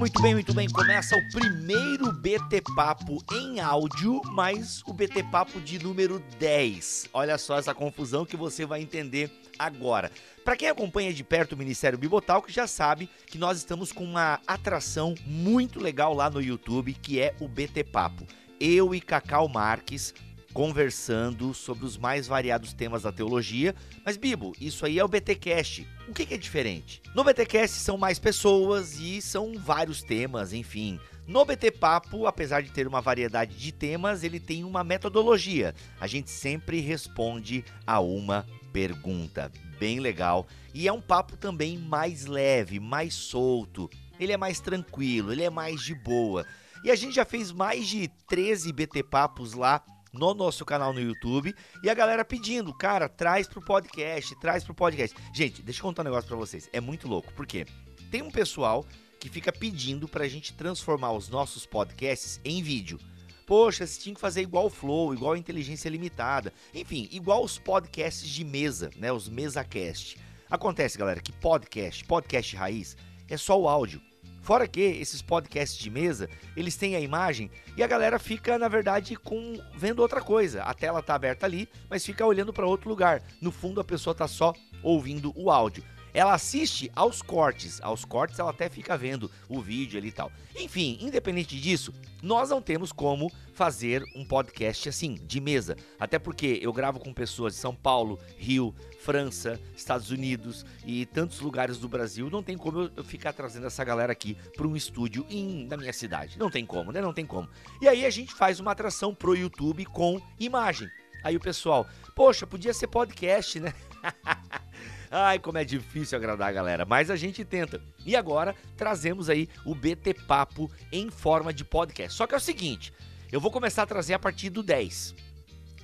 muito bem, muito bem. Começa o primeiro BT Papo em áudio, mas o BT Papo de número 10. Olha só essa confusão que você vai entender agora. Para quem acompanha de perto o Ministério Bibotal, que já sabe que nós estamos com uma atração muito legal lá no YouTube, que é o BT Papo. Eu e Cacau Marques conversando sobre os mais variados temas da teologia. Mas, Bibo, isso aí é o BTcast. O que, é diferente? No BTcast são mais pessoas e são vários temas, enfim. No BT Papo, apesar de ter uma variedade de temas, ele tem uma metodologia. A gente sempre responde a uma pergunta. Bem legal. E é um papo também mais leve, mais solto. Ele é mais tranquilo, ele é mais de boa. E a gente já fez mais de 13 BT Papos lá no nosso canal no YouTube e a galera pedindo, cara, traz pro podcast, traz pro podcast. Gente, deixa eu contar um negócio pra vocês. É muito louco, porque tem um pessoal que fica pedindo pra gente transformar os nossos podcasts em vídeo. Poxa, você tinha que fazer igual o Flow, igual a Inteligência Limitada, enfim, igual os podcasts de mesa, né, os MesaCast. Acontece, galera, que podcast, podcast raiz, é só o áudio. Fora que esses podcasts de mesa, eles têm a imagem e a galera fica, na verdade, com vendo outra coisa. A tela tá aberta ali, mas fica olhando para outro lugar. No fundo, a pessoa tá só ouvindo o áudio ela assiste aos cortes. Aos cortes ela até fica vendo o vídeo ali e tal. Enfim, independente disso, nós não temos como fazer um podcast assim, de mesa. Até porque eu gravo com pessoas de São Paulo, Rio, França, Estados Unidos e tantos lugares do Brasil. Não tem como eu ficar trazendo essa galera aqui para um estúdio em, na minha cidade. Não tem como, né? Não tem como. E aí a gente faz uma atração pro YouTube com imagem. Aí o pessoal, poxa, podia ser podcast, né? Ai, como é difícil agradar a galera, mas a gente tenta. E agora trazemos aí o BT Papo em forma de podcast. Só que é o seguinte, eu vou começar a trazer a partir do 10.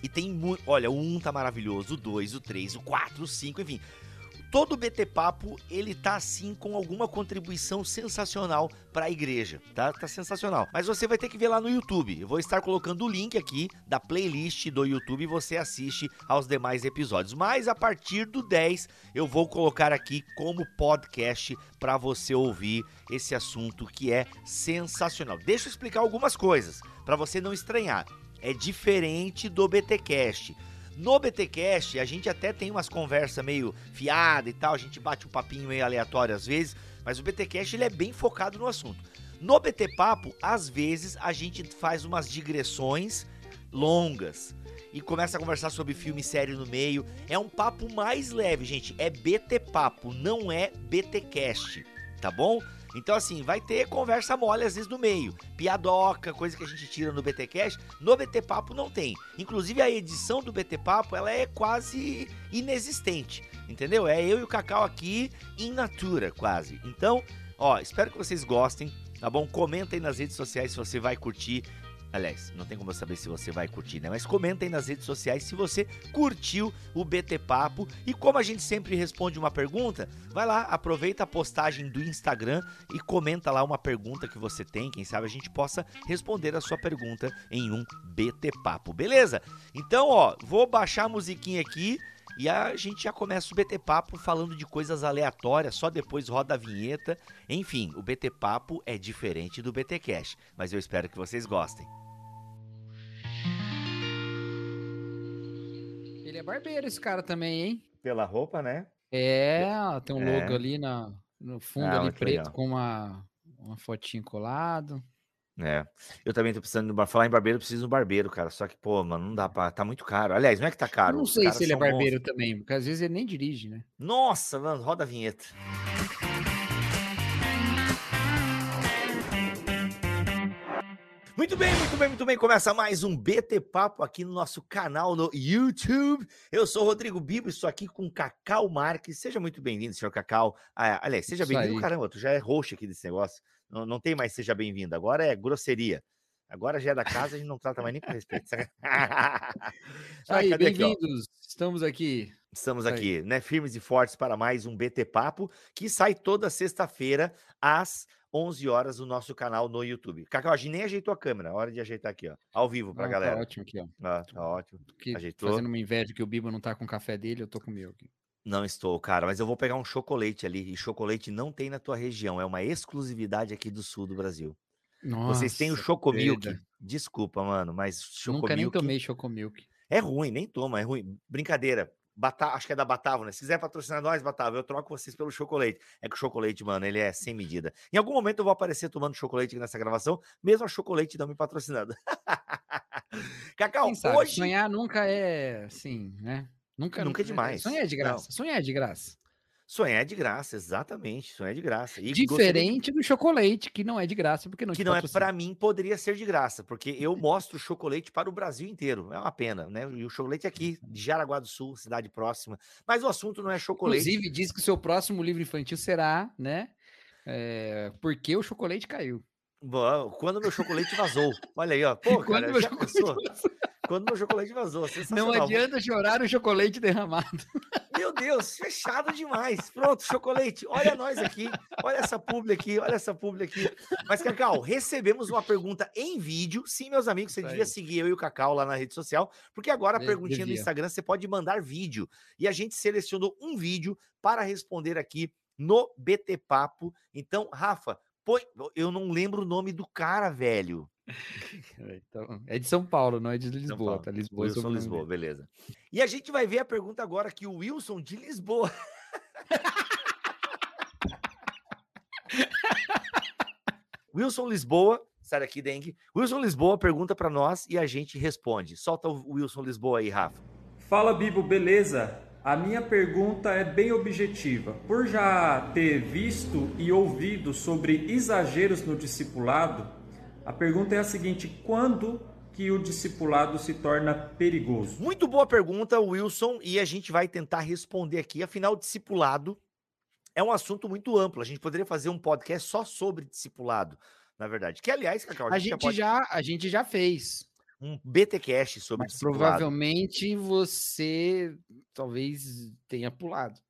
E tem muito. Olha, o 1 tá maravilhoso, o 2, o 3, o 4, o 5, enfim todo BT Papo, ele tá assim com alguma contribuição sensacional para a igreja, tá? Tá sensacional. Mas você vai ter que ver lá no YouTube. Eu vou estar colocando o link aqui da playlist do YouTube e você assiste aos demais episódios. Mas a partir do 10 eu vou colocar aqui como podcast para você ouvir esse assunto que é sensacional. Deixa eu explicar algumas coisas para você não estranhar. É diferente do BTcast. No BTcast, a gente até tem umas conversas meio fiada e tal, a gente bate um papinho meio aleatório às vezes, mas o BTcast ele é bem focado no assunto. No BT Papo, às vezes a gente faz umas digressões longas e começa a conversar sobre filme sério no meio. É um papo mais leve, gente. É BT Papo, não é BTcast, tá bom? Então, assim, vai ter conversa mole às vezes no meio. Piadoca, coisa que a gente tira no BT Cash. No BT Papo não tem. Inclusive, a edição do BT Papo, ela é quase inexistente. Entendeu? É eu e o Cacau aqui in natura, quase. Então, ó, espero que vocês gostem, tá bom? Comenta aí nas redes sociais se você vai curtir Aliás, não tem como eu saber se você vai curtir, né? Mas comenta aí nas redes sociais se você curtiu o BT Papo. E como a gente sempre responde uma pergunta, vai lá, aproveita a postagem do Instagram e comenta lá uma pergunta que você tem. Quem sabe a gente possa responder a sua pergunta em um BT Papo, beleza? Então, ó, vou baixar a musiquinha aqui. E a gente já começa o BT Papo falando de coisas aleatórias, só depois roda a vinheta. Enfim, o BT Papo é diferente do BT Cash, mas eu espero que vocês gostem. Ele é barbeiro, esse cara também, hein? Pela roupa, né? É, tem um logo é. ali na, no fundo ah, ali preto com uma, uma fotinho colado. É. Eu também tô precisando de falar em barbeiro, eu preciso de um barbeiro, cara. Só que, pô, mano, não dá pra. Tá muito caro. Aliás, não é que tá caro. Eu não sei se ele é barbeiro monstros. também, porque às vezes ele nem dirige, né? Nossa, mano, roda a vinheta. Muito bem, muito bem, muito bem. Começa mais um BT Papo aqui no nosso canal no YouTube. Eu sou o Rodrigo Bibo, estou aqui com Cacau Marques. Seja muito bem-vindo, senhor Cacau. Ah, aliás, seja bem-vindo. Caramba, tu já é roxo aqui desse negócio. Não, não tem mais seja bem-vindo. Agora é grosseria. Agora já é da casa, a gente não trata mais nem com respeito. aí, bem-vindos. Estamos aqui. Estamos aqui, né? Firmes e fortes para mais um BT Papo, que sai toda sexta-feira às 11 horas no nosso canal no YouTube. Cacau, a gente nem ajeitou a câmera. Hora de ajeitar aqui, ó. Ao vivo pra ah, galera. Tá ótimo aqui, ó. Ah, tá ótimo. Que, Ajeitou. Fazendo uma inveja que o Bibo não tá com o café dele, eu tô com o meu aqui. Não estou, cara, mas eu vou pegar um chocolate ali. E chocolate não tem na tua região, é uma exclusividade aqui do sul do Brasil. Nossa, Vocês têm o Chocomilk. Desculpa, mano, mas Chocomilk. Nunca nem tomei Chocomilk. É ruim, nem toma, é ruim. Brincadeira. Bata... Acho que é da Batavo, né? Se quiser patrocinar nós, Batavo, eu troco vocês pelo chocolate. É que o chocolate, mano, ele é sem medida. Em algum momento eu vou aparecer tomando chocolate aqui nessa gravação, mesmo a chocolate não me patrocinando. Cacau, hoje. Sonhar nunca é assim, né? Nunca, nunca é demais. Sonhar é de graça. Não. Sonhar é de graça. Sonhar é de graça, exatamente. Sonhar é de graça. E Diferente do chocolate, que não é de graça, porque não Que não é para mim, poderia ser de graça, porque eu mostro chocolate para o Brasil inteiro. É uma pena, né? E o chocolate aqui, de Jaraguá do Sul, cidade próxima. Mas o assunto não é chocolate. Inclusive, diz que o seu próximo livro infantil será, né? É, porque o chocolate caiu. Quando meu chocolate vazou. Olha aí, ó. Pô, cara, já pensou? Quando meu chocolate vazou. Não adianta chorar o chocolate derramado. Meu Deus, fechado demais. Pronto, chocolate. Olha nós aqui. Olha essa publi aqui. Olha essa publi aqui. Mas, Cacau, recebemos uma pergunta em vídeo. Sim, meus amigos, você devia seguir eu e o Cacau lá na rede social, porque agora a perguntinha devia. no Instagram você pode mandar vídeo. E a gente selecionou um vídeo para responder aqui no BT Papo. Então, Rafa, põe... eu não lembro o nome do cara, velho. Então, é de São Paulo, não é de Lisboa. Tá? Lisboa, Wilson Lisboa, beleza. E a gente vai ver a pergunta agora que o Wilson de Lisboa. Wilson Lisboa, sai daqui, Dengue. Wilson Lisboa pergunta para nós e a gente responde. Solta o Wilson Lisboa aí, Rafa. Fala, Bibo, beleza? A minha pergunta é bem objetiva. Por já ter visto e ouvido sobre exageros no discipulado, a pergunta é a seguinte: quando que o discipulado se torna perigoso? Muito boa pergunta, Wilson, e a gente vai tentar responder aqui. Afinal, o discipulado é um assunto muito amplo. A gente poderia fazer um podcast só sobre discipulado, na verdade. Que, aliás, Cacau, a, a, gente, já, pode... já, a gente já fez um BTcast sobre Mas discipulado. Provavelmente você talvez tenha pulado.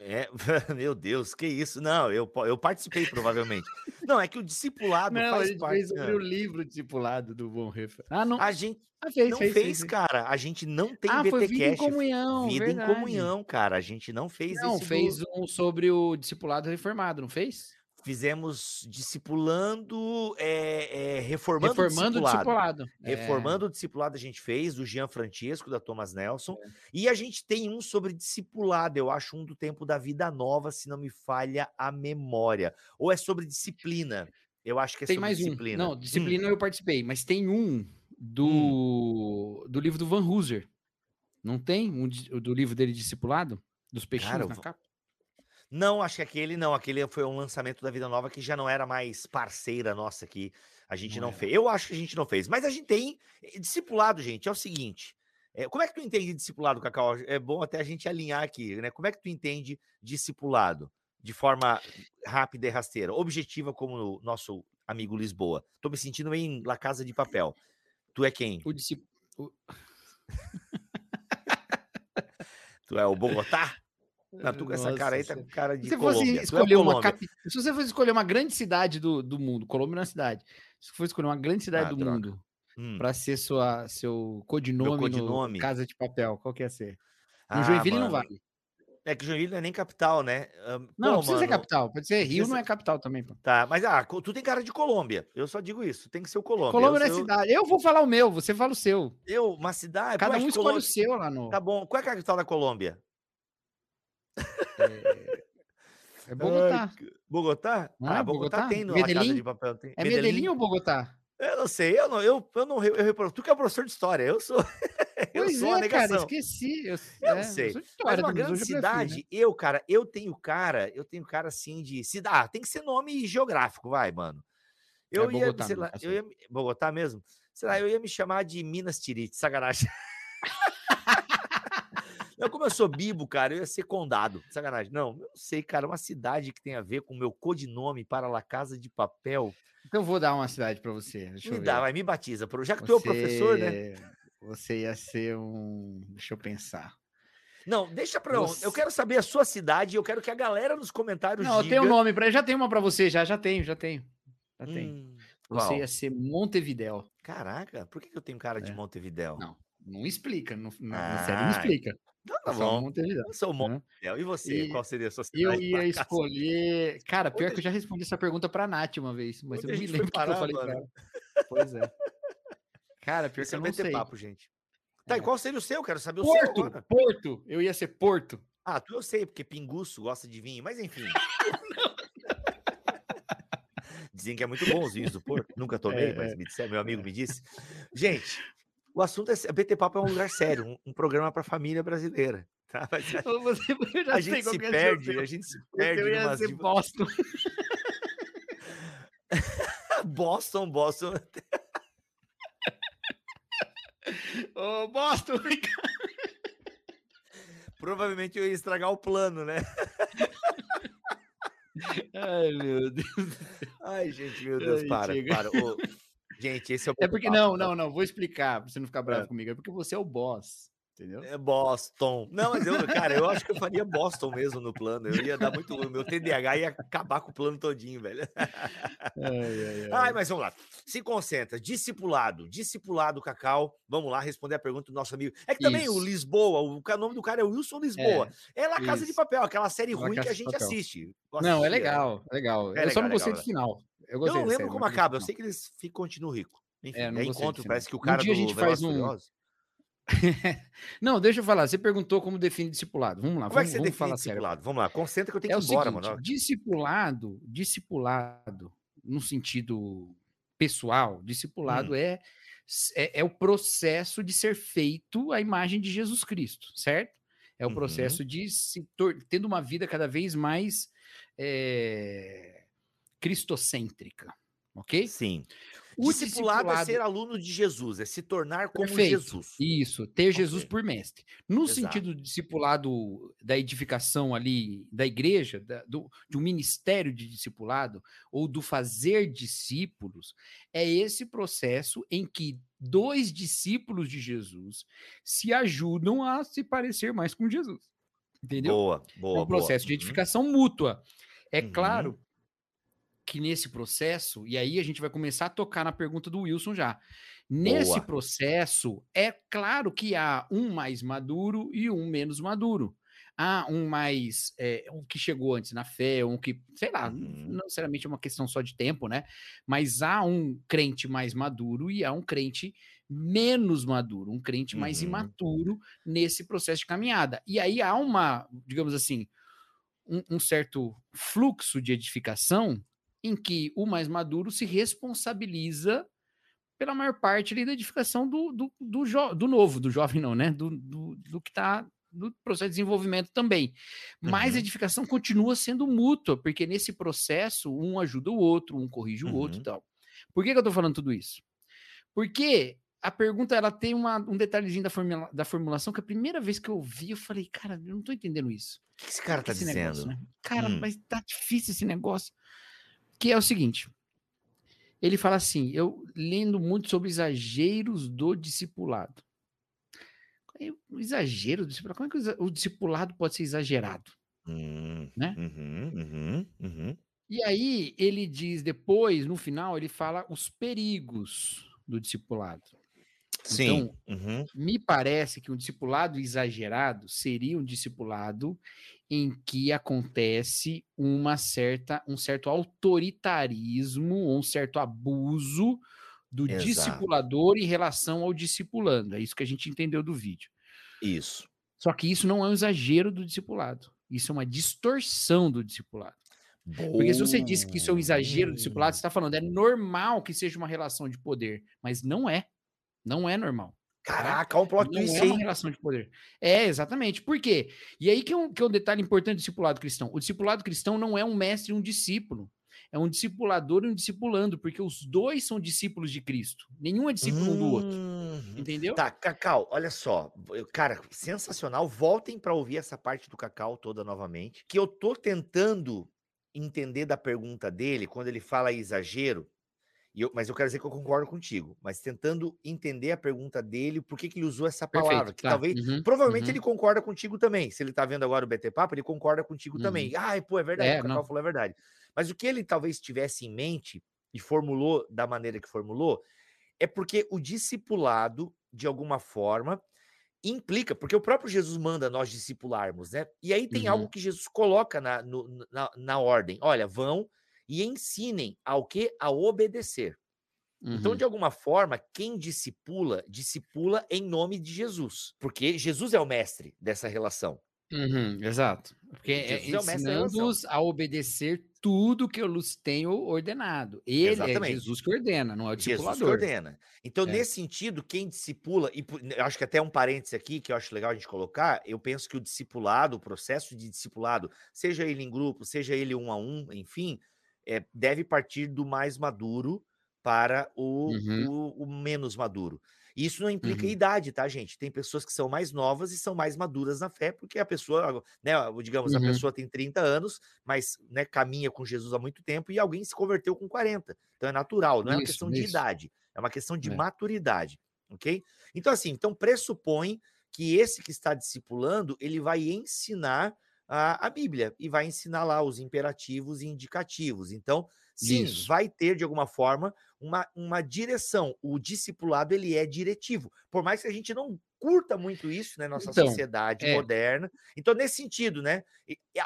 É, meu Deus, que isso? Não, eu, eu participei provavelmente. Não, é que o discipulado não, faz a gente parte. Fez sobre o livro discipulado do Bonhoeffer. Ah, não. A gente ah, fez, não fez, fez, cara. A gente não tem ah, BTcast. Vida em comunhão, Vida verdade. em comunhão, cara. A gente não fez. Não, fez do... um sobre o discipulado reformado, não fez? Fizemos discipulando, é, é, reformando, reformando o discipulado. discipulado. É. Reformando o discipulado a gente fez, do Jean Francesco, da Thomas Nelson. É. E a gente tem um sobre discipulado, eu acho um do tempo da vida nova, se não me falha a memória. Ou é sobre disciplina. Eu acho que é tem mais disciplina. Um. Não, disciplina hum. eu participei, mas tem um do, hum. do livro do Van Hooser. Não tem um do livro dele discipulado? Dos peixinhos Cara, na capa? Não, acho que aquele não. Aquele foi um lançamento da Vida Nova que já não era mais parceira nossa aqui. A gente não, não fez. Eu acho que a gente não fez. Mas a gente tem. Eh, discipulado, gente, é o seguinte. É, como é que tu entende discipulado, Cacau? É bom até a gente alinhar aqui, né? Como é que tu entende discipulado? De forma rápida e rasteira, objetiva, como o nosso amigo Lisboa. Tô me sentindo em La Casa de Papel. Tu é quem? O discípulo. tu é o Bogotá? Não, tu com essa cara aí tá com cara de se Colômbia. É escolher é uma capi... Se você fosse escolher uma grande cidade do, do mundo, Colômbia não é uma cidade. Se você for escolher uma grande cidade ah, do droga. mundo hum. para ser sua, seu codinome, codinome. Casa de Papel, qual que ia ser? No ah, Joinville mano. não vale. É que Joinville não é nem capital, né? não, não precisa mano, ser capital. Pode ser Rio, precisa... não é capital também. Pô. Tá, mas ah, tu tem cara de Colômbia. Eu só digo isso. Tem que ser o Colômbia. Colômbia não é cidade. Eu vou falar o meu, você fala o seu. Eu, uma cidade. Cada um escolhe Colômbia... o seu lá no. Tá bom. Qual é a capital da Colômbia? É, é Bogotá. Bogotá? Não ah, é Bogotá, Bogotá tem no Medellín? de Papel. Tem. É Medellín? Medellín ou Bogotá? Eu não sei, eu não, eu, eu não, eu, eu, tu que é professor de história, eu sou, eu pois sou é, a negação. cara, esqueci. Eu, eu não é, sei. Eu história, mas uma grande cidade, né? eu, cara, eu tenho cara, eu tenho cara assim de cidade, ah, tem que ser nome geográfico, vai, mano. Eu é ia, Bogotá, sei lá, eu ia, Bogotá mesmo? Sei lá, eu ia me chamar de Minas Tirith, sacanagem. Eu, como eu sou bibo, cara, eu ia ser condado. Sacanagem. Não, eu não sei, cara. Uma cidade que tem a ver com o meu codinome para La Casa de Papel. Então vou dar uma cidade para você. Deixa me dá, vai, me batiza. Já que você... tu é o professor, né? Você ia ser um. Deixa eu pensar. Não, deixa pra. Você... Eu quero saber a sua cidade. Eu quero que a galera nos comentários. Não, diga... eu tenho um nome para. Já tenho uma para você, já, já tenho, já tenho. Já hum, tenho. Você qual? ia ser Montevidéu. Caraca, por que eu tenho cara de é. Montevidéu? Não, não explica. Não, ah, não explica. Tá bom. Montevidéu. Eu sou Montevidéu. Né? E você? E qual seria a sua cidade? Eu ia escolher. Cara, pior que eu já respondi essa pergunta pra Nath uma vez, mas eu me lembro que eu falei pra ela. Pois é. Cara, pior Esse que eu não sei. papo, gente. Tá, é. e qual seria o seu? Quero saber o Porto, seu. Porto, Porto. Eu ia ser Porto. Ah, tu eu sei, porque pinguço gosta de vinho, mas enfim. Dizem que é muito bom os vinhos do Porto. Nunca tomei, é, mas é. me disse, meu amigo me disse. Gente, o assunto é. BT Papo é um lugar sério, um, um programa para a família brasileira. Tá? Mas, Você, a gente se perde, a gente se perde. Eu ia ser Boston. Boston, Boston. Ô, Boston, Provavelmente eu ia estragar o plano, né? Ai, meu Deus. Ai, gente, meu Deus, Ai, para, chega. para. Ô, gente, esse é o É porque, não, tá? não, não, vou explicar, pra você não ficar bravo é. comigo. É porque você é o boss. Entendeu? É Boston. Não, mas eu, cara, eu acho que eu faria Boston mesmo no plano. Eu ia dar muito. O meu TDAH ia acabar com o plano todinho, velho. Ai, ai, ai. ai, mas vamos lá. Se concentra. Discipulado. Discipulado, Cacau. Vamos lá responder a pergunta do nosso amigo. É que também Isso. o Lisboa, o, nome do cara é Wilson Lisboa. É, é La Casa Isso. de Papel, aquela série ruim que a gente assiste. Não, é legal, é legal. É eu legal, só não gostei legal, do final. Eu, eu não lembro série, como acaba. Eu sei que eles ficam continuam rico. Enfim, é, não encontro, parece que o cara um dia a gente faz um, não, deixa eu falar. Você perguntou como define discipulado. Vamos lá. Como vamos, é que você define falar discipulado? Sério. Vamos lá. Concentra que eu tenho é que ir embora, seguinte, mano. Discipulado, discipulado, no sentido pessoal, discipulado hum. é, é, é, o processo de ser feito a imagem de Jesus Cristo, certo? É o uhum. processo de se tendo uma vida cada vez mais é, cristocêntrica, ok? Sim. O discipulado, discipulado é ser aluno de Jesus, é se tornar como Perfeito. Jesus. Isso, ter Jesus por mestre. No Exato. sentido do discipulado da edificação ali da igreja, da, do, de um ministério de discipulado, ou do fazer discípulos, é esse processo em que dois discípulos de Jesus se ajudam a se parecer mais com Jesus. Entendeu? Boa, boa. É um processo boa. de uhum. edificação uhum. mútua. É uhum. claro que nesse processo, e aí a gente vai começar a tocar na pergunta do Wilson já. Nesse Boa. processo, é claro que há um mais maduro e um menos maduro. Há um mais. É, um que chegou antes na fé, um que, sei lá, uhum. não necessariamente é uma questão só de tempo, né? Mas há um crente mais maduro e há um crente menos maduro, um crente uhum. mais imaturo nesse processo de caminhada. E aí há uma, digamos assim, um, um certo fluxo de edificação em que o mais maduro se responsabiliza pela maior parte da edificação do, do, do, jo, do novo, do jovem não, né? Do, do, do que está no processo de desenvolvimento também. Mas uhum. a edificação continua sendo mútua, porque nesse processo um ajuda o outro, um corrige o uhum. outro e tal. Por que, que eu estou falando tudo isso? Porque a pergunta ela tem uma, um detalhezinho da, formula, da formulação que a primeira vez que eu vi, eu falei, cara, eu não estou entendendo isso. O que esse cara está dizendo? Negócio, né? Cara, hum. mas tá difícil esse negócio que é o seguinte. Ele fala assim: eu lendo muito sobre exageros do discipulado. Exagero do discipulado, como é que o discipulado pode ser exagerado? Hum, né? Uhum, uhum, uhum. E aí ele diz depois, no final, ele fala os perigos do discipulado. Sim. Então, uhum. me parece que um discipulado exagerado seria um discipulado em que acontece uma certa, um certo autoritarismo, um certo abuso do Exato. discipulador em relação ao discipulando. É isso que a gente entendeu do vídeo. Isso. Só que isso não é um exagero do discipulado. Isso é uma distorção do discipulado. Boa. Porque se você disse que isso é um exagero do discipulado, você está falando, é normal que seja uma relação de poder, mas não é. Não é normal. Caraca, um plot twist é uma relação de poder. É, exatamente. Por quê? E aí que é, um, que é um detalhe importante do discipulado cristão. O discipulado cristão não é um mestre e um discípulo. É um discipulador e um discipulando, porque os dois são discípulos de Cristo. Nenhum é discípulo um do outro. Uhum. Entendeu? Tá, Cacau, olha só. Cara, sensacional. Voltem para ouvir essa parte do Cacau toda novamente. Que eu tô tentando entender da pergunta dele, quando ele fala exagero, eu, mas eu quero dizer que eu concordo contigo, mas tentando entender a pergunta dele, por que, que ele usou essa palavra, Perfeito, que tá. talvez, uhum, provavelmente uhum. ele concorda contigo também, se ele tá vendo agora o BT Papo, ele concorda contigo uhum. também, ai, pô, é verdade, é, o Cacau falou a verdade, mas o que ele talvez tivesse em mente, e formulou da maneira que formulou, é porque o discipulado, de alguma forma, implica, porque o próprio Jesus manda nós discipularmos, né? E aí tem uhum. algo que Jesus coloca na, no, na, na, ordem. Olha, vão e ensinem ao que? A obedecer. Então, uhum. Então, de alguma forma, quem discipula, discipula em nome de Jesus, porque Jesus é o mestre dessa relação. Uhum, exato. Porque é ensinando-os a obedecer tudo que eu lhes tenho ordenado. Ele é Exatamente. é Jesus que ordena, não é o discipulador. Jesus que ordena. Então, é. nesse sentido, quem discipula, e eu acho que até um parêntese aqui que eu acho legal a gente colocar, eu penso que o discipulado, o processo de discipulado, seja ele em grupo, seja ele um a um, enfim, é, deve partir do mais maduro para o, uhum. o, o menos maduro. Isso não implica uhum. idade, tá, gente? Tem pessoas que são mais novas e são mais maduras na fé, porque a pessoa, né, digamos, uhum. a pessoa tem 30 anos, mas né, caminha com Jesus há muito tempo e alguém se converteu com 40. Então é natural, não é uma questão isso. de idade, é uma questão de é. maturidade, ok? Então, assim, então pressupõe que esse que está discipulando, ele vai ensinar a, a Bíblia e vai ensinar lá os imperativos e indicativos. Então, sim, Isso. vai ter de alguma forma uma, uma direção. O discipulado ele é diretivo, por mais que a gente não curta muito isso, né, nossa então, sociedade é. moderna. Então, nesse sentido, né,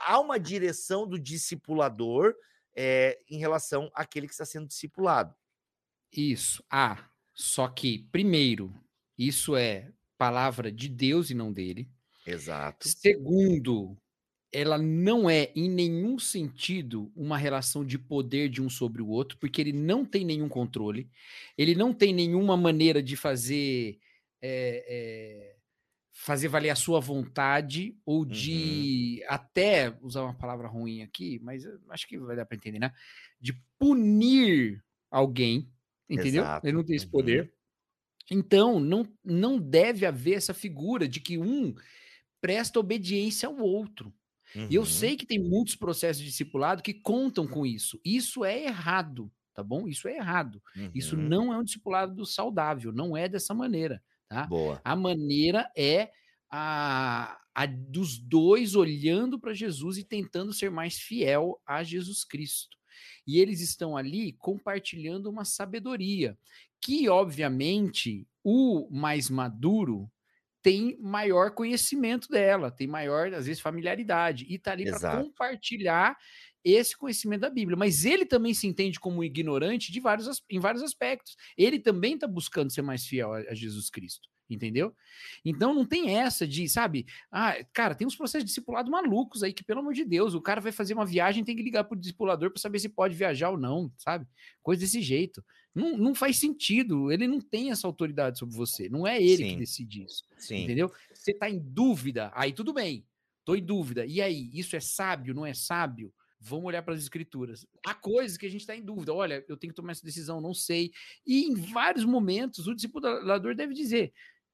há uma direção do discipulador é, em relação àquele que está sendo discipulado. Isso. Ah, só que primeiro, isso é palavra de Deus e não dele. Exato. Segundo, ela não é em nenhum sentido uma relação de poder de um sobre o outro, porque ele não tem nenhum controle, ele não tem nenhuma maneira de fazer é, é, fazer valer a sua vontade ou de uhum. até usar uma palavra ruim aqui, mas acho que vai dar para entender, né? De punir alguém, entendeu? Exato. Ele não tem esse poder. Uhum. Então, não, não deve haver essa figura de que um presta obediência ao outro. Uhum. E eu uhum. sei que tem muitos processos de discipulado que contam com isso. Isso é errado, tá bom? Isso é errado. Uhum. Isso não é um discipulado saudável, não é dessa maneira, tá? Boa. A maneira é a, a dos dois olhando para Jesus e tentando ser mais fiel a Jesus Cristo. E eles estão ali compartilhando uma sabedoria que, obviamente, o mais maduro tem maior conhecimento dela, tem maior, às vezes, familiaridade, e está ali para compartilhar esse conhecimento da Bíblia. Mas ele também se entende como ignorante de vários, em vários aspectos. Ele também está buscando ser mais fiel a, a Jesus Cristo entendeu? Então não tem essa de, sabe? Ah, cara, tem uns processos de discipulado malucos aí que, pelo amor de Deus, o cara vai fazer uma viagem tem que ligar pro discipulador para saber se pode viajar ou não, sabe? Coisa desse jeito. Não, não faz sentido, ele não tem essa autoridade sobre você, não é ele Sim. que decide isso, Sim. entendeu? Você tá em dúvida, aí tudo bem, tô em dúvida, e aí, isso é sábio, não é sábio? Vamos olhar para as escrituras. Há coisas que a gente está em dúvida. Olha, eu tenho que tomar essa decisão, não sei. E em vários momentos o discipulador deve dizer: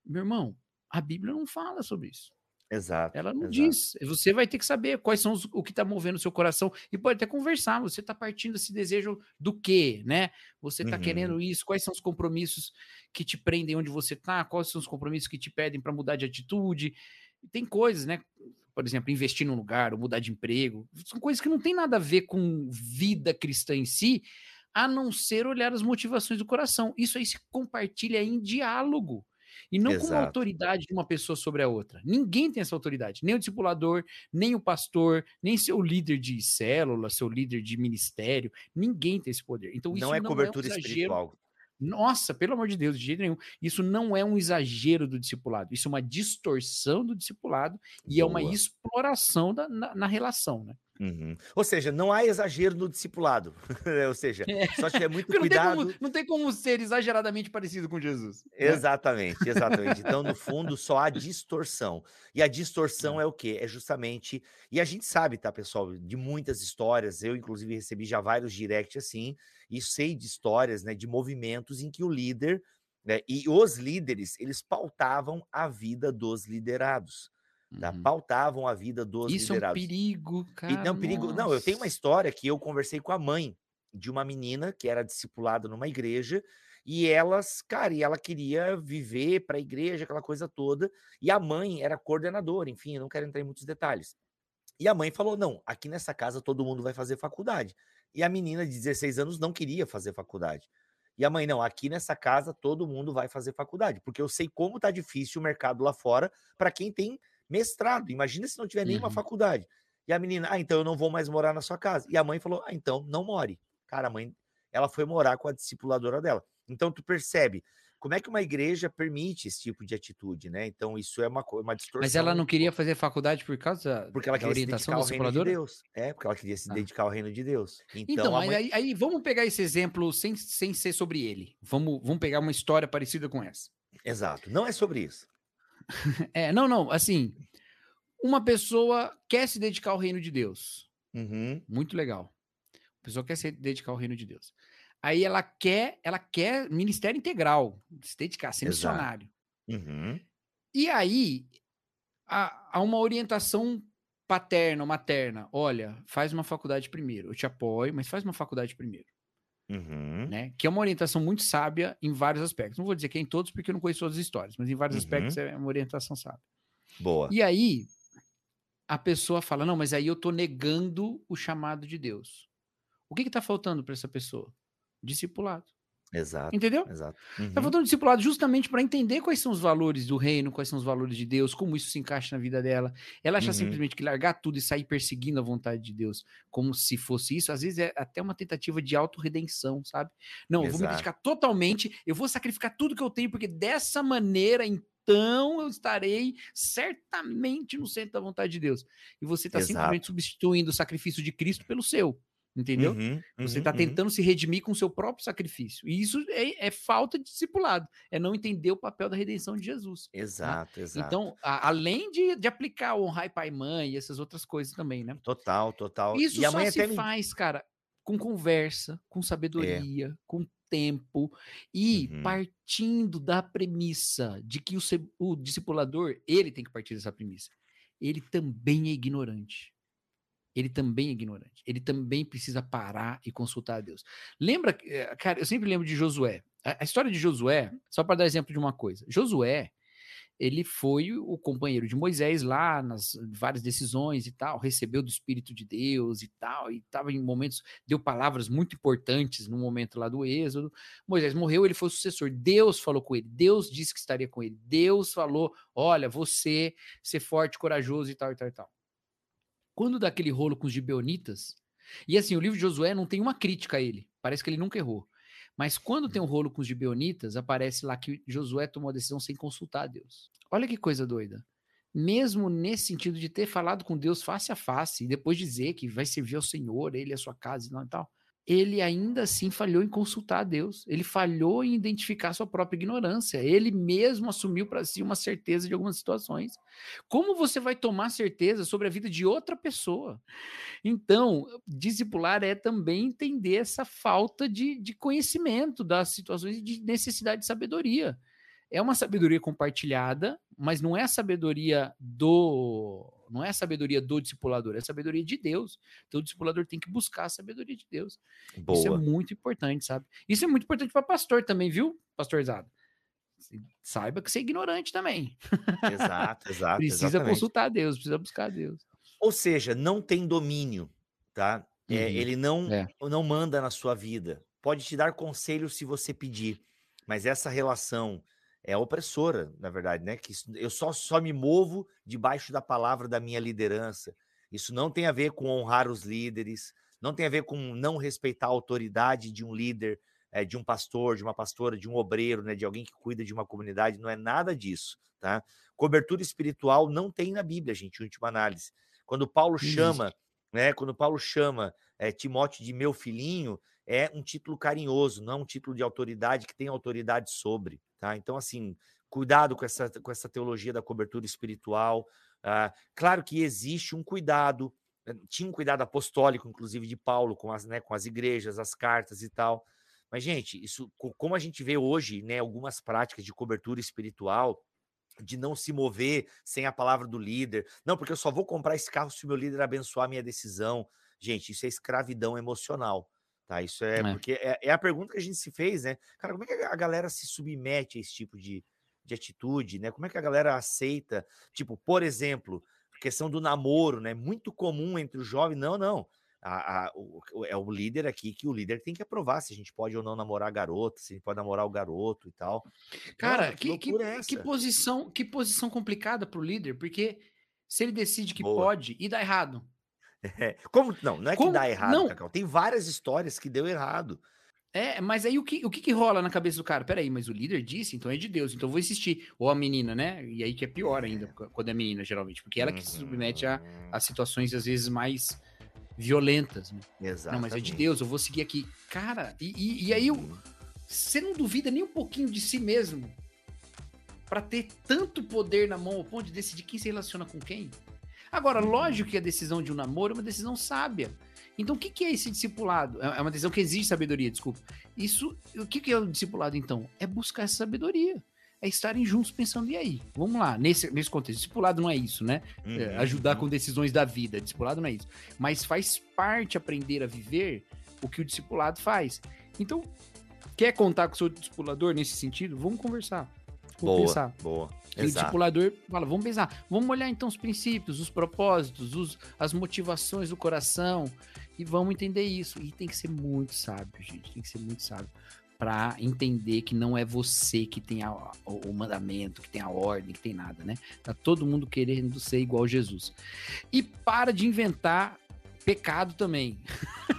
meu irmão, a Bíblia não fala sobre isso. Exato. Ela não exato. diz. Você vai ter que saber quais são os, o que está movendo o seu coração e pode até conversar. Você está partindo desse desejo do quê, né? Você está uhum. querendo isso? Quais são os compromissos que te prendem onde você está? Quais são os compromissos que te pedem para mudar de atitude? Tem coisas, né? Por exemplo, investir num lugar ou mudar de emprego. São coisas que não tem nada a ver com vida cristã em si, a não ser olhar as motivações do coração. Isso aí se compartilha em diálogo. E não Exato. com a autoridade de uma pessoa sobre a outra. Ninguém tem essa autoridade. Nem o discipulador, nem o pastor, nem seu líder de célula, seu líder de ministério. Ninguém tem esse poder. Então, isso não é cobertura é um espiritual. Nossa, pelo amor de Deus, de jeito nenhum. Isso não é um exagero do discipulado. Isso é uma distorção do discipulado e Boa. é uma exploração da, na, na relação, né? Uhum. Ou seja, não há exagero no discipulado. Ou seja, é. só tiver muito não cuidado. Tem como, não tem como ser exageradamente parecido com Jesus. Né? Exatamente, exatamente. Então, no fundo, só há distorção. E a distorção é. é o quê? É justamente. E a gente sabe, tá, pessoal, de muitas histórias. Eu, inclusive, recebi já vários directs assim, e sei de histórias, né, de movimentos em que o líder né, e os líderes eles pautavam a vida dos liderados. Tá? Uhum. Pautavam a vida dos Isso liderados. é um perigo, cara. E, não, perigo. Não, eu tenho uma história que eu conversei com a mãe de uma menina que era discipulada numa igreja e elas, cara, e ela queria viver para a igreja, aquela coisa toda, e a mãe era coordenadora, enfim, eu não quero entrar em muitos detalhes. E a mãe falou: "Não, aqui nessa casa todo mundo vai fazer faculdade". E a menina de 16 anos não queria fazer faculdade. E a mãe, não, aqui nessa casa todo mundo vai fazer faculdade, porque eu sei como tá difícil o mercado lá fora para quem tem mestrado. Imagina se não tiver nenhuma uhum. faculdade. E a menina, ah, então eu não vou mais morar na sua casa. E a mãe falou, ah, então não more. Cara, a mãe, ela foi morar com a discipuladora dela. Então tu percebe como é que uma igreja permite esse tipo de atitude, né? Então isso é uma, uma distorção. Mas ela não queria fazer faculdade por causa porque ela da orientação se dedicar ao reino de Deus. É, porque ela queria se ah. dedicar ao reino de Deus. Então, então mãe... aí, aí, vamos pegar esse exemplo sem, sem ser sobre ele. Vamos, vamos pegar uma história parecida com essa. Exato. Não é sobre isso. é, não, não. Assim, uma pessoa quer se dedicar ao reino de Deus. Uhum. Muito legal. A pessoa quer se dedicar ao reino de Deus. Aí ela quer, ela quer ministério integral, se dedicar, ser Exato. missionário. Uhum. E aí há, há uma orientação paterna, materna. Olha, faz uma faculdade primeiro. Eu te apoio, mas faz uma faculdade primeiro. Uhum. Né? Que é uma orientação muito sábia em vários aspectos. Não vou dizer que é em todos, porque eu não conheço todas as histórias, mas em vários uhum. aspectos é uma orientação sábia. Boa. E aí, a pessoa fala: não, mas aí eu tô negando o chamado de Deus. O que está faltando para essa pessoa? Discipulado. Exato. Entendeu? Exato. Tá uhum. Tá faltando discipulado justamente para entender quais são os valores do reino, quais são os valores de Deus, como isso se encaixa na vida dela. Ela acha uhum. simplesmente que largar tudo e sair perseguindo a vontade de Deus, como se fosse isso, às vezes é até uma tentativa de autorredenção, sabe? Não, eu vou me dedicar totalmente, eu vou sacrificar tudo que eu tenho, porque dessa maneira, então, eu estarei certamente no centro da vontade de Deus. E você está simplesmente substituindo o sacrifício de Cristo pelo seu. Entendeu? Uhum, uhum, você está uhum. tentando uhum. se redimir com o seu próprio sacrifício. E isso é, é, falta de discipulado. É não entender o papel da redenção de Jesus. Exato, tá? exato. Então, a, além de, de aplicar o honrar pai e mãe e essas outras coisas também, né? Total, total. Isso e só se me... faz, cara, com conversa, com sabedoria, é. com tempo e uhum. partindo da premissa de que o, o discipulador, ele tem que partir dessa premissa. Ele também é ignorante ele também é ignorante. Ele também precisa parar e consultar a Deus. Lembra, eh, cara, eu sempre lembro de Josué. A, história de Josué, só para dar exemplo de uma coisa. Josué, ele foi o companheiro de Moisés lá nas várias decisões e tal, recebeu do Espírito de Deus e tal, e estava em momentos, deu palavras muito importantes no momento lá do Êxodo. Moisés morreu, ele foi o sucessor. Deus falou com ele, Deus disse que estaria com ele. Deus falou: olha, você ser forte, corajoso e tal, e tal, e tal. Quando dá aquele rolo com os gibeonitas, e assim, o livro de Josué não tem uma crítica a ele, parece que ele nunca errou. Mas quando tem um rolo com os gibeonitas, aparece lá que Josué tomou a decisão sem consultar a Deus. Olha que coisa doida. Mesmo nesse sentido de ter falado com Deus face a face, e depois dizer que vai servir ao Senhor, ele, a sua casa e tal, ele ainda assim falhou em consultar a Deus. Ele falhou em identificar sua própria ignorância. Ele mesmo assumiu para si uma certeza de algumas situações. Como você vai tomar certeza sobre a vida de outra pessoa? Então, discipular é também entender essa falta de, de conhecimento das situações e de necessidade de sabedoria. É uma sabedoria compartilhada, mas não é a sabedoria do não é a sabedoria do discipulador, é a sabedoria de Deus. Então o discipulador tem que buscar a sabedoria de Deus. Boa. Isso é muito importante, sabe? Isso é muito importante para pastor também, viu, pastorzado? Saiba que você é ignorante também. Exato, exato. precisa exatamente. consultar a Deus, precisa buscar a Deus. Ou seja, não tem domínio, tá? É, uhum. ele não, é. não manda na sua vida. Pode te dar conselho se você pedir, mas essa relação é opressora, na verdade, né? Que eu só, só me movo debaixo da palavra da minha liderança. Isso não tem a ver com honrar os líderes, não tem a ver com não respeitar a autoridade de um líder, é, de um pastor, de uma pastora, de um obreiro, né? De alguém que cuida de uma comunidade. Não é nada disso, tá? Cobertura espiritual não tem na Bíblia, gente, última análise. Quando Paulo chama, né? Quando Paulo chama é, Timóteo de meu filhinho, é um título carinhoso, não é um título de autoridade que tem autoridade sobre. Tá? Então, assim, cuidado com essa, com essa teologia da cobertura espiritual. Uh, claro que existe um cuidado, eh, tinha um cuidado apostólico, inclusive, de Paulo com as, né, com as igrejas, as cartas e tal. Mas, gente, isso, como a gente vê hoje, né, algumas práticas de cobertura espiritual, de não se mover sem a palavra do líder. Não, porque eu só vou comprar esse carro se o meu líder abençoar a minha decisão. Gente, isso é escravidão emocional. Tá, isso é, é. porque é, é, a pergunta que a gente se fez, né? Cara, como é que a galera se submete a esse tipo de, de atitude, né? Como é que a galera aceita? Tipo, por exemplo, a questão do namoro, né? Muito comum entre os jovens. Não, não. A, a, o, é o líder aqui que o líder tem que aprovar se a gente pode ou não namorar a garota, se a gente pode namorar o garoto e tal. Cara, que, que, que, é que, posição que posição complicada pro líder, porque se ele decide que Boa. pode e dá errado. É, como não, não é Como? que dá errado, não. Cacau. Tem várias histórias que deu errado. É, mas aí o que, o que que rola na cabeça do cara? Peraí, mas o líder disse, então é de Deus, então eu vou insistir. Ou a menina, né? E aí que é pior ainda, quando é menina, geralmente, porque ela que se submete a, a uhum. situações, às vezes, mais violentas. Né? Exato. Não, mas é de Deus, eu vou seguir aqui. Cara, e, e, e aí uhum. você não duvida nem um pouquinho de si mesmo para ter tanto poder na mão ao ponto de decidir quem se relaciona com quem? Agora, lógico que a decisão de um namoro é uma decisão sábia. Então, o que, que é esse discipulado? É, é uma decisão que exige sabedoria, desculpa. Isso, o que, que é o discipulado, então? É buscar essa sabedoria. É estarem juntos pensando, e aí? Vamos lá, nesse, nesse contexto. Discipulado não é isso, né? É, uhum, ajudar com decisões da vida. Discipulado não é isso. Mas faz parte aprender a viver o que o discipulado faz. Então, quer contar com o seu discipulador nesse sentido? Vamos conversar. Vamos boa, pensar. Boa. E o discipulador fala: vamos pensar, vamos olhar então os princípios, os propósitos, os, as motivações do coração e vamos entender isso. E tem que ser muito sábio, gente. Tem que ser muito sábio para entender que não é você que tem a, o, o mandamento, que tem a ordem, que tem nada, né? Tá todo mundo querendo ser igual a Jesus. E para de inventar pecado também.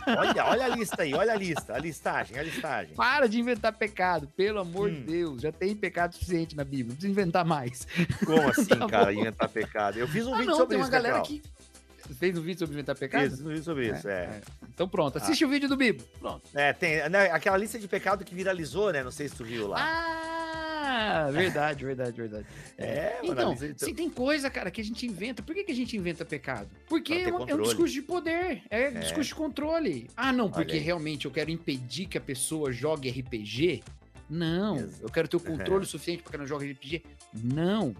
Olha, olha a lista aí, olha a lista, a listagem, a listagem. Para de inventar pecado, pelo amor hum. de Deus. Já tem pecado suficiente na Bíblia, não precisa inventar mais. Como assim, tá cara, bom. inventar pecado? Eu fiz um ah, vídeo não, sobre tem isso, uma galera que fez um vídeo sobre inventar pecado? Fiz um vídeo sobre isso, é. é. é. Então pronto, assiste ah. o vídeo do Bibo. Pronto. É, tem né, aquela lista de pecado que viralizou, né? Não sei se tu viu lá. Ah! Verdade, verdade, verdade. É, então, mano, então, se tem coisa, cara, que a gente inventa. Por que, que a gente inventa pecado? Porque é, é, um discurso de poder, é, é, discurso de controle. Ah, não, porque realmente eu quero impedir que a pessoa jogue RPG? Não. Eu quero ter o controle suficiente para que não jogue RPG? Não.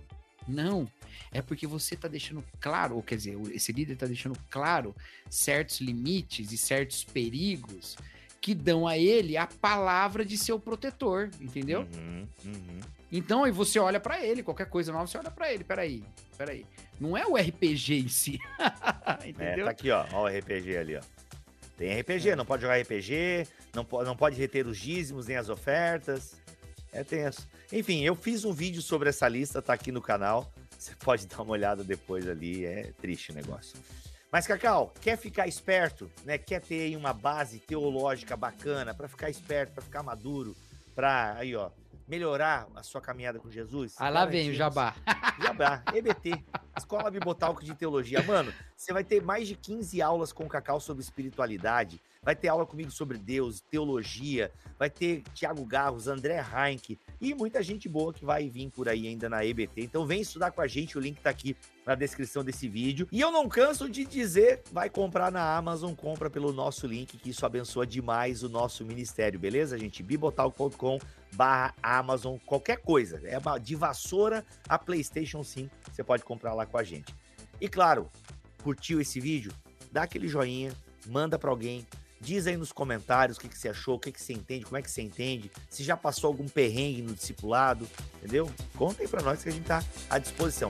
Não. É porque você está deixando claro, ou quer dizer, esse líder está deixando claro certos limites e certos perigos que dão a ele a palavra de seu protetor, entendeu? Uhum, uhum. Então aí você olha para ele, qualquer coisa nova, você olha para ele, peraí, peraí. Não é o RPG em si. entendeu? É, tá aqui, ó, ó o RPG ali, ó. Tem RPG, é. não pode jogar RPG, não pode, não pode reter os dízimos nem as ofertas. É tenso. Enfim, eu fiz um vídeo sobre essa lista, tá aqui no canal. Você pode dar uma olhada depois ali, é triste o negócio. Mas, Cacau, quer ficar esperto, né? Quer ter aí uma base teológica bacana para ficar esperto, para ficar maduro, para aí, ó, melhorar a sua caminhada com Jesus? Ah, lá vem o Jabá. Jabá, EBT, Escola Bibotalco de Teologia. Mano, você vai ter mais de 15 aulas com o Cacau sobre espiritualidade, vai ter aula comigo sobre Deus, teologia, vai ter Tiago Garros, André Heinck e muita gente boa que vai vir por aí ainda na EBT. Então vem estudar com a gente, o link tá aqui na descrição desse vídeo. E eu não canso de dizer, vai comprar na Amazon, compra pelo nosso link, que isso abençoa demais o nosso ministério, beleza, gente? bibotalk.com barra Amazon, qualquer coisa. É de vassoura a Playstation 5, você pode comprar lá com a gente. E claro, curtiu esse vídeo? Dá aquele joinha, manda para alguém, Diz aí nos comentários o que, que você achou, o que, que você entende, como é que você entende, se já passou algum perrengue no discipulado, entendeu? Conta aí pra nós que a gente tá à disposição.